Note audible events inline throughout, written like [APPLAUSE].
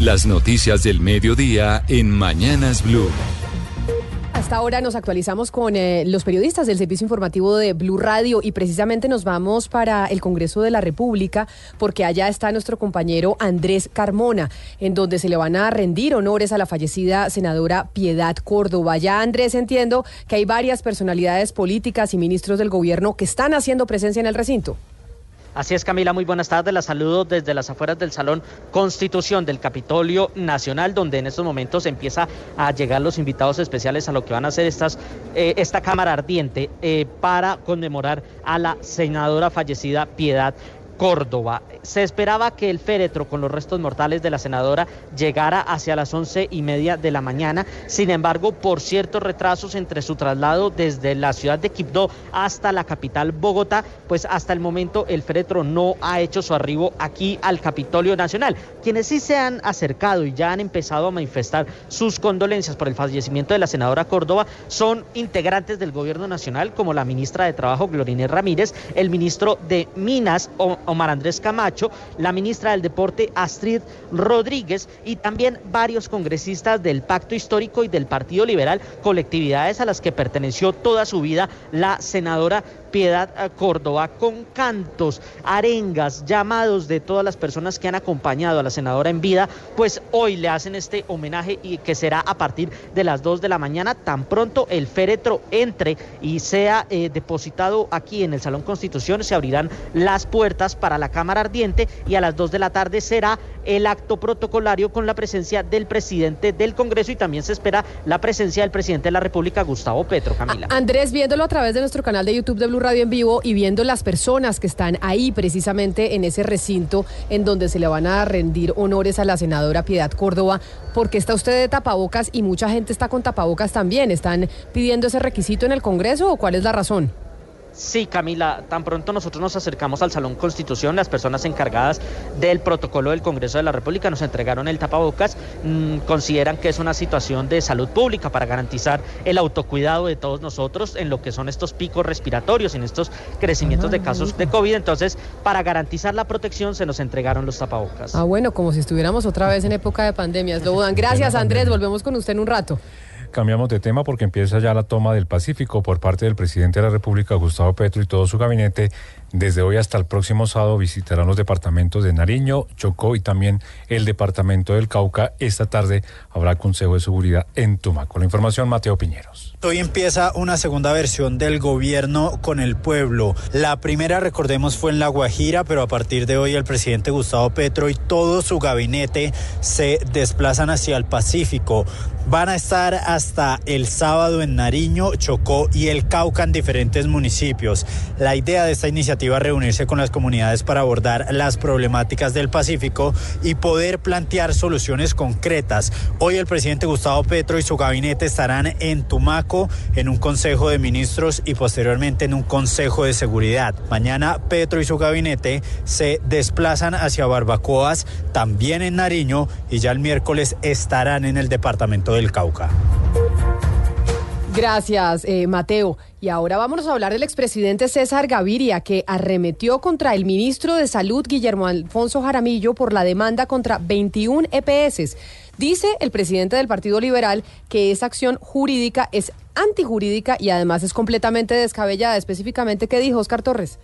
Las noticias del mediodía en Mañanas Blue. Hasta ahora nos actualizamos con eh, los periodistas del servicio informativo de Blue Radio y precisamente nos vamos para el Congreso de la República porque allá está nuestro compañero Andrés Carmona, en donde se le van a rendir honores a la fallecida senadora Piedad Córdoba. Ya Andrés entiendo que hay varias personalidades políticas y ministros del gobierno que están haciendo presencia en el recinto. Así es, Camila, muy buenas tardes. La saludo desde las afueras del Salón Constitución del Capitolio Nacional, donde en estos momentos empieza a llegar los invitados especiales a lo que van a estas, eh, esta Cámara Ardiente eh, para conmemorar a la senadora fallecida Piedad Córdoba. Se esperaba que el féretro con los restos mortales de la senadora llegara hacia las once y media de la mañana. Sin embargo, por ciertos retrasos entre su traslado desde la ciudad de Quibdó hasta la capital Bogotá, pues hasta el momento el féretro no ha hecho su arribo aquí al Capitolio Nacional. Quienes sí se han acercado y ya han empezado a manifestar sus condolencias por el fallecimiento de la senadora Córdoba son integrantes del gobierno nacional, como la ministra de Trabajo, Glorine Ramírez, el ministro de Minas, Omar Andrés Camacho, la ministra del Deporte Astrid Rodríguez y también varios congresistas del Pacto Histórico y del Partido Liberal, colectividades a las que perteneció toda su vida la senadora Piedad Córdoba con cantos, arengas, llamados de todas las personas que han acompañado a la senadora en vida, pues hoy le hacen este homenaje y que será a partir de las 2 de la mañana, tan pronto el féretro entre y sea eh, depositado aquí en el Salón Constitución, se abrirán las puertas para la Cámara Ardiente y a las 2 de la tarde será el acto protocolario con la presencia del presidente del Congreso y también se espera la presencia del presidente de la República, Gustavo Petro, Camila. Andrés, viéndolo a través de nuestro canal de YouTube de Blue Radio en vivo y viendo las personas que están ahí precisamente en ese recinto en donde se le van a rendir honores a la senadora Piedad Córdoba, ¿por qué está usted de tapabocas y mucha gente está con tapabocas también? ¿Están pidiendo ese requisito en el Congreso o cuál es la razón? Sí, Camila, tan pronto nosotros nos acercamos al Salón Constitución, las personas encargadas del protocolo del Congreso de la República nos entregaron el tapabocas, mm, consideran que es una situación de salud pública para garantizar el autocuidado de todos nosotros en lo que son estos picos respiratorios, en estos crecimientos de casos de COVID. Entonces, para garantizar la protección se nos entregaron los tapabocas. Ah, bueno, como si estuviéramos otra vez en época de pandemias. [LAUGHS] Gracias, Andrés. Volvemos con usted en un rato. Cambiamos de tema porque empieza ya la toma del Pacífico por parte del presidente de la República, Gustavo Petro, y todo su gabinete desde hoy hasta el próximo sábado visitarán los departamentos de Nariño, Chocó y también el departamento del Cauca. Esta tarde habrá Consejo de Seguridad en Tumaco. La información, Mateo Piñeros. Hoy empieza una segunda versión del gobierno con el pueblo. La primera, recordemos, fue en La Guajira, pero a partir de hoy el presidente Gustavo Petro y todo su gabinete se desplazan hacia el Pacífico. Van a estar hasta el sábado en Nariño, Chocó y el Cauca en diferentes municipios. La idea de esta iniciativa a reunirse con las comunidades para abordar las problemáticas del Pacífico y poder plantear soluciones concretas. Hoy el presidente Gustavo Petro y su gabinete estarán en Tumaco en un consejo de ministros y posteriormente en un consejo de seguridad. Mañana Petro y su gabinete se desplazan hacia Barbacoas, también en Nariño y ya el miércoles estarán en el departamento del Cauca. Gracias, eh, Mateo. Y ahora vamos a hablar del expresidente César Gaviria, que arremetió contra el ministro de Salud, Guillermo Alfonso Jaramillo, por la demanda contra 21 EPS. Dice el presidente del Partido Liberal que esa acción jurídica es antijurídica y además es completamente descabellada. Específicamente, ¿qué dijo Oscar Torres?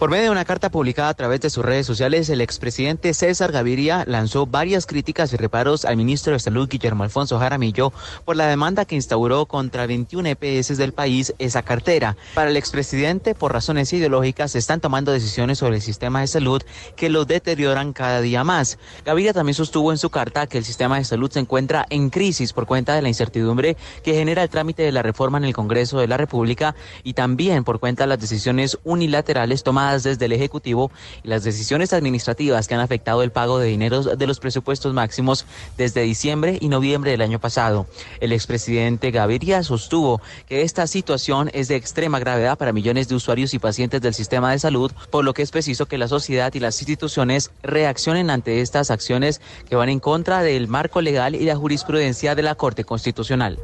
Por medio de una carta publicada a través de sus redes sociales, el expresidente César Gaviria lanzó varias críticas y reparos al ministro de Salud Guillermo Alfonso Jaramillo por la demanda que instauró contra 21 EPS del país esa cartera. Para el expresidente, por razones ideológicas, se están tomando decisiones sobre el sistema de salud que lo deterioran cada día más. Gaviria también sostuvo en su carta que el sistema de salud se encuentra en crisis por cuenta de la incertidumbre que genera el trámite de la reforma en el Congreso de la República y también por cuenta de las decisiones unilaterales tomadas desde el Ejecutivo y las decisiones administrativas que han afectado el pago de dineros de los presupuestos máximos desde diciembre y noviembre del año pasado. El expresidente Gaviria sostuvo que esta situación es de extrema gravedad para millones de usuarios y pacientes del sistema de salud, por lo que es preciso que la sociedad y las instituciones reaccionen ante estas acciones que van en contra del marco legal y la jurisprudencia de la Corte Constitucional.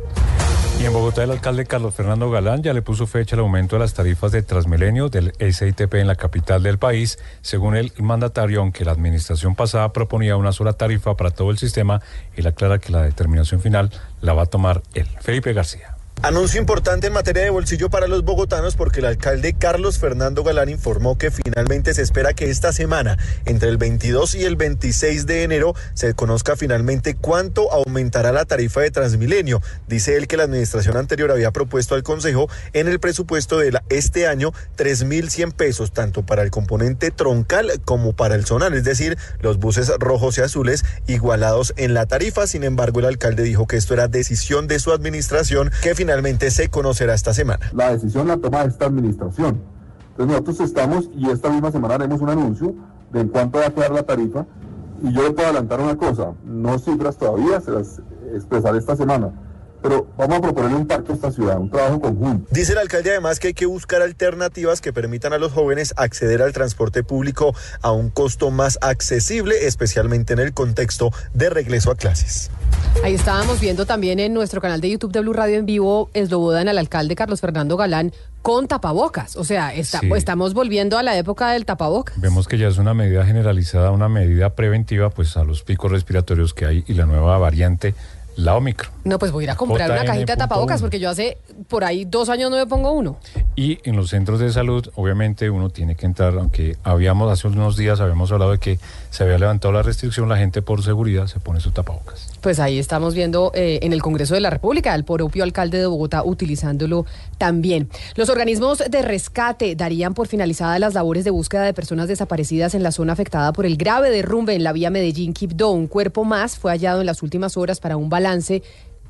Y en Bogotá el alcalde Carlos Fernando Galán ya le puso fecha al aumento de las tarifas de Transmilenio del SITP en la capital del país. Según el mandatario, aunque la administración pasada proponía una sola tarifa para todo el sistema, él aclara que la determinación final la va a tomar él. Felipe García. Anuncio importante en materia de bolsillo para los bogotanos porque el alcalde Carlos Fernando Galán informó que finalmente se espera que esta semana, entre el 22 y el 26 de enero, se conozca finalmente cuánto aumentará la tarifa de Transmilenio. Dice él que la administración anterior había propuesto al Consejo en el presupuesto de este año 3.100 pesos, tanto para el componente troncal como para el zonal, es decir, los buses rojos y azules igualados en la tarifa. Sin embargo, el alcalde dijo que esto era decisión de su administración que finalmente finalmente se conocerá esta semana. La decisión la toma esta administración. Entonces nosotros estamos y esta misma semana haremos un anuncio de en cuánto va a quedar la tarifa. Y yo le puedo adelantar una cosa, no cifras todavía, se las expresaré esta semana pero vamos a proponer un pacto a esta ciudad, un trabajo conjunto. Dice el alcalde además que hay que buscar alternativas que permitan a los jóvenes acceder al transporte público a un costo más accesible, especialmente en el contexto de regreso a clases. Ahí estábamos viendo también en nuestro canal de YouTube de Blue Radio en vivo, eslobodan al alcalde Carlos Fernando Galán con tapabocas. O sea, estamos volviendo a la época del tapabocas. Vemos que ya es una medida generalizada, una medida preventiva pues a los picos respiratorios que hay y la nueva variante la Omicron. No, pues voy a ir a comprar una cajita de tapabocas porque yo hace por ahí dos años no me pongo uno. Y en los centros de salud, obviamente uno tiene que entrar, aunque habíamos hace unos días, habíamos hablado de que se había levantado la restricción, la gente por seguridad se pone su tapabocas. Pues ahí estamos viendo eh, en el Congreso de la República el propio alcalde de Bogotá utilizándolo también. Los organismos de rescate darían por finalizadas las labores de búsqueda de personas desaparecidas en la zona afectada por el grave derrumbe en la vía Medellín-Quibdó. Un cuerpo más fue hallado en las últimas horas para un balance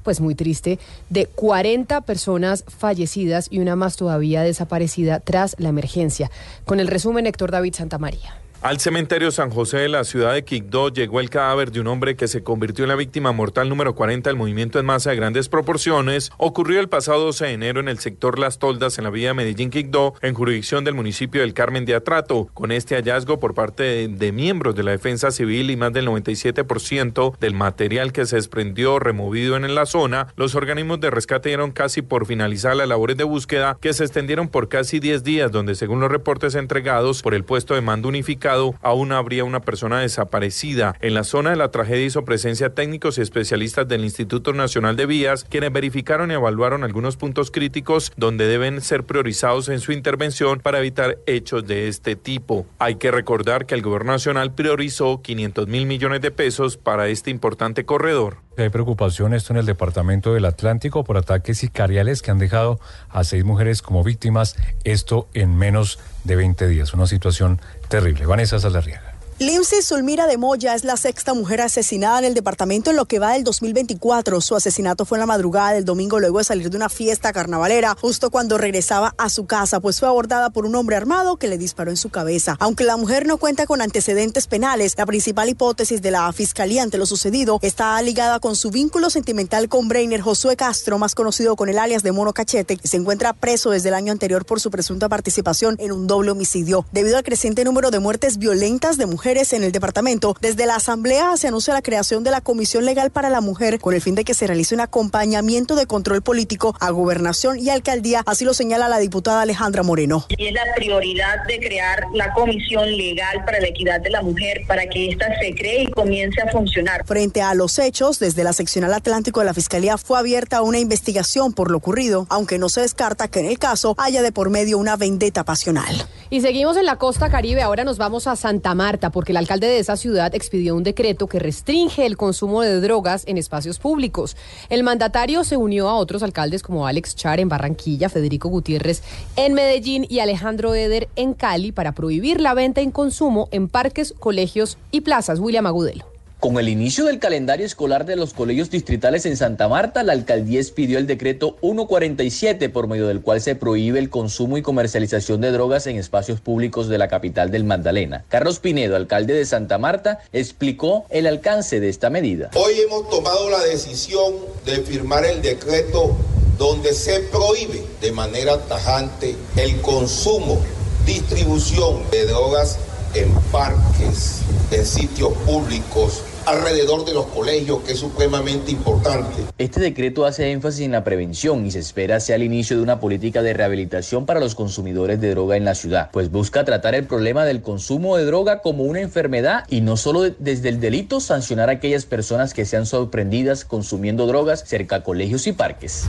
pues muy triste, de 40 personas fallecidas y una más todavía desaparecida tras la emergencia. Con el resumen, Héctor David Santamaría. Al cementerio San José de la ciudad de Quibdó llegó el cadáver de un hombre que se convirtió en la víctima mortal número 40 del movimiento en masa de grandes proporciones. Ocurrió el pasado 12 de enero en el sector Las Toldas, en la vía Medellín-Quibdó, en jurisdicción del municipio del Carmen de Atrato. Con este hallazgo por parte de, de miembros de la defensa civil y más del 97% del material que se desprendió removido en la zona, los organismos de rescate dieron casi por finalizar las labores de búsqueda que se extendieron por casi 10 días, donde según los reportes entregados por el puesto de mando unificado, aún habría una persona desaparecida. En la zona de la tragedia hizo presencia técnicos y especialistas del Instituto Nacional de Vías, quienes verificaron y evaluaron algunos puntos críticos donde deben ser priorizados en su intervención para evitar hechos de este tipo. Hay que recordar que el Gobierno Nacional priorizó 500 mil millones de pesos para este importante corredor. Hay preocupación esto en el departamento del Atlántico por ataques sicariales que han dejado a seis mujeres como víctimas, esto en menos de 20 días. Una situación terrible. Vanessa Salarriaga. Lindsay Zulmira de Moya es la sexta mujer asesinada en el departamento en lo que va del 2024. Su asesinato fue en la madrugada del domingo luego de salir de una fiesta carnavalera, justo cuando regresaba a su casa, pues fue abordada por un hombre armado que le disparó en su cabeza. Aunque la mujer no cuenta con antecedentes penales, la principal hipótesis de la fiscalía ante lo sucedido está ligada con su vínculo sentimental con Brainer Josué Castro, más conocido con el alias de Mono Cachete, que se encuentra preso desde el año anterior por su presunta participación en un doble homicidio. Debido al creciente número de muertes violentas de mujeres, en el departamento. Desde la Asamblea se anuncia la creación de la Comisión Legal para la Mujer con el fin de que se realice un acompañamiento de control político a gobernación y alcaldía, así lo señala la diputada Alejandra Moreno. Y es la prioridad de crear la Comisión Legal para la Equidad de la Mujer para que ésta se cree y comience a funcionar. Frente a los hechos, desde la seccional Atlántico de la Fiscalía fue abierta una investigación por lo ocurrido, aunque no se descarta que en el caso haya de por medio una vendetta pasional. Y seguimos en la costa caribe, ahora nos vamos a Santa Marta porque el alcalde de esa ciudad expidió un decreto que restringe el consumo de drogas en espacios públicos. El mandatario se unió a otros alcaldes como Alex Char en Barranquilla, Federico Gutiérrez en Medellín y Alejandro Eder en Cali para prohibir la venta y consumo en parques, colegios y plazas. William Agudelo. Con el inicio del calendario escolar de los colegios distritales en Santa Marta, la alcaldía expidió el decreto 147 por medio del cual se prohíbe el consumo y comercialización de drogas en espacios públicos de la capital del Magdalena. Carlos Pinedo, alcalde de Santa Marta, explicó el alcance de esta medida. Hoy hemos tomado la decisión de firmar el decreto donde se prohíbe de manera tajante el consumo, distribución de drogas en parques en sitios públicos alrededor de los colegios, que es supremamente importante. Este decreto hace énfasis en la prevención y se espera sea el inicio de una política de rehabilitación para los consumidores de droga en la ciudad, pues busca tratar el problema del consumo de droga como una enfermedad y no solo desde el delito sancionar a aquellas personas que sean sorprendidas consumiendo drogas cerca a colegios y parques.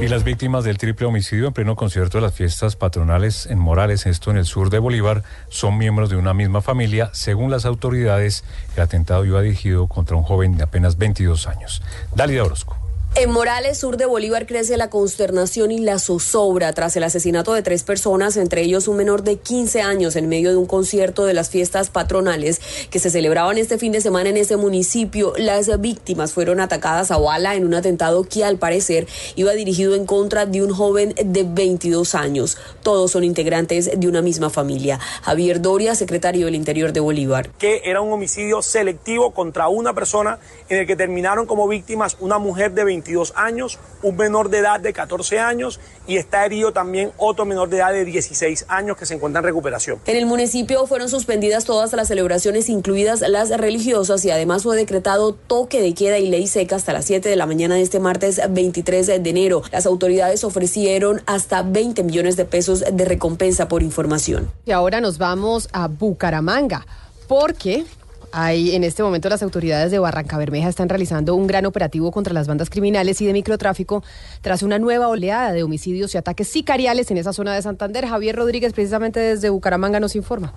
Y las víctimas del triple homicidio en pleno concierto de las fiestas patronales en Morales, esto en el sur de Bolívar, son miembros de una misma familia. Según las autoridades, el atentado iba dirigido contra un joven de apenas 22 años. Dalida Orozco. En Morales, sur de Bolívar, crece la consternación y la zozobra tras el asesinato de tres personas, entre ellos un menor de 15 años, en medio de un concierto de las fiestas patronales que se celebraban este fin de semana en ese municipio. Las víctimas fueron atacadas a bala en un atentado que, al parecer, iba dirigido en contra de un joven de 22 años. Todos son integrantes de una misma familia. Javier Doria, secretario del Interior de Bolívar. Que era un homicidio selectivo contra una persona en el que terminaron como víctimas una mujer de 22 22 años, un menor de edad de 14 años y está herido también otro menor de edad de 16 años que se encuentra en recuperación. En el municipio fueron suspendidas todas las celebraciones, incluidas las religiosas, y además fue decretado toque de queda y ley seca hasta las 7 de la mañana de este martes 23 de enero. Las autoridades ofrecieron hasta 20 millones de pesos de recompensa por información. Y ahora nos vamos a Bucaramanga, porque hay, en este momento las autoridades de Barranca Bermeja están realizando un gran operativo contra las bandas criminales y de microtráfico tras una nueva oleada de homicidios y ataques sicariales en esa zona de Santander. Javier Rodríguez, precisamente desde Bucaramanga, nos informa.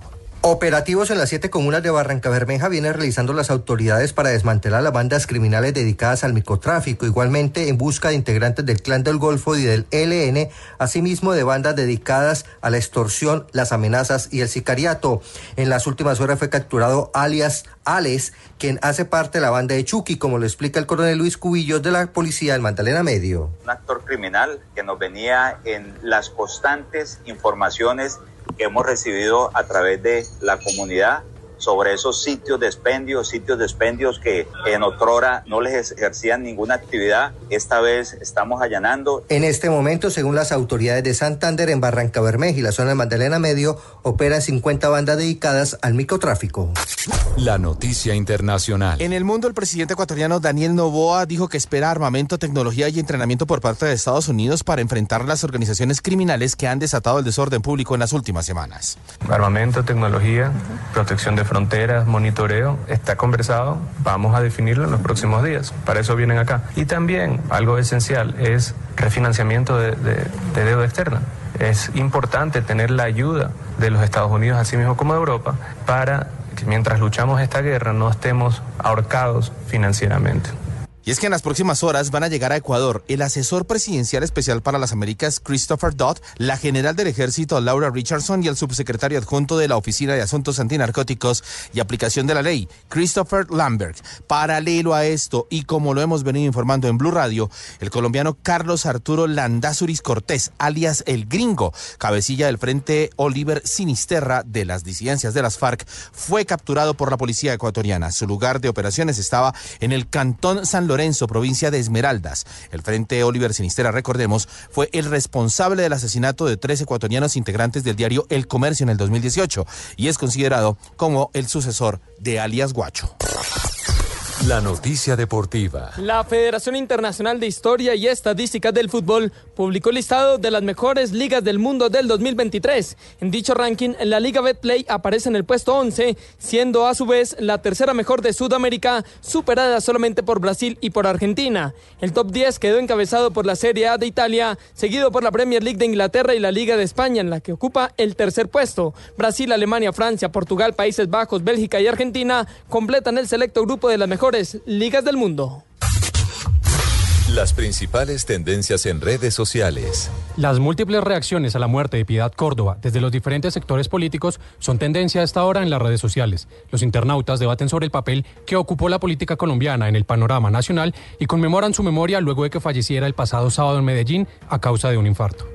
Operativos en las siete comunas de Barranca Bermeja vienen realizando las autoridades para desmantelar las bandas criminales dedicadas al microtráfico, igualmente en busca de integrantes del Clan del Golfo y del ELN, asimismo de bandas dedicadas a la extorsión, las amenazas y el sicariato. En las últimas horas fue capturado alias Alex, quien hace parte de la banda de Chucky, como lo explica el coronel Luis Cubillos de la policía del Magdalena Medio. Un actor criminal que nos venía en las constantes informaciones que hemos recibido a través de la comunidad sobre esos sitios de expendios, sitios de expendios que en otrora no les ejercían ninguna actividad. Esta vez estamos allanando. En este momento, según las autoridades de Santander, en Barranca Bermeja y la zona de Magdalena Medio, operan 50 bandas dedicadas al microtráfico. La noticia internacional. En el mundo, el presidente ecuatoriano Daniel Novoa dijo que espera armamento, tecnología y entrenamiento por parte de Estados Unidos para enfrentar las organizaciones criminales que han desatado el desorden público en las últimas semanas. Armamento, tecnología, protección de fronteras, monitoreo, está conversado, vamos a definirlo en los próximos días, para eso vienen acá. Y también algo esencial es refinanciamiento de, de deuda externa. Es importante tener la ayuda de los Estados Unidos, así mismo como de Europa, para que mientras luchamos esta guerra no estemos ahorcados financieramente. Y es que en las próximas horas van a llegar a Ecuador el asesor presidencial especial para las Américas, Christopher Dodd, la general del ejército, Laura Richardson, y el subsecretario adjunto de la Oficina de Asuntos Antinarcóticos y Aplicación de la Ley, Christopher Lambert. Paralelo a esto, y como lo hemos venido informando en Blue Radio, el colombiano Carlos Arturo Landázuris Cortés, alias El Gringo, cabecilla del Frente Oliver Sinisterra de las disidencias de las FARC, fue capturado por la policía ecuatoriana. Su lugar de operaciones estaba en el cantón San Lorenzo, provincia de Esmeraldas. El Frente Oliver Sinistera, recordemos, fue el responsable del asesinato de tres ecuatorianos integrantes del diario El Comercio en el 2018 y es considerado como el sucesor de alias Guacho. La noticia deportiva. La Federación Internacional de Historia y Estadística del Fútbol publicó el listado de las mejores ligas del mundo del 2023. En dicho ranking, la Liga Betplay aparece en el puesto 11, siendo a su vez la tercera mejor de Sudamérica, superada solamente por Brasil y por Argentina. El top 10 quedó encabezado por la Serie A de Italia, seguido por la Premier League de Inglaterra y la Liga de España, en la que ocupa el tercer puesto. Brasil, Alemania, Francia, Portugal, Países Bajos, Bélgica y Argentina completan el selecto grupo de las mejores ligas del mundo. Las principales tendencias en redes sociales. Las múltiples reacciones a la muerte de Piedad Córdoba desde los diferentes sectores políticos son tendencia a esta hora en las redes sociales. Los internautas debaten sobre el papel que ocupó la política colombiana en el panorama nacional y conmemoran su memoria luego de que falleciera el pasado sábado en Medellín a causa de un infarto.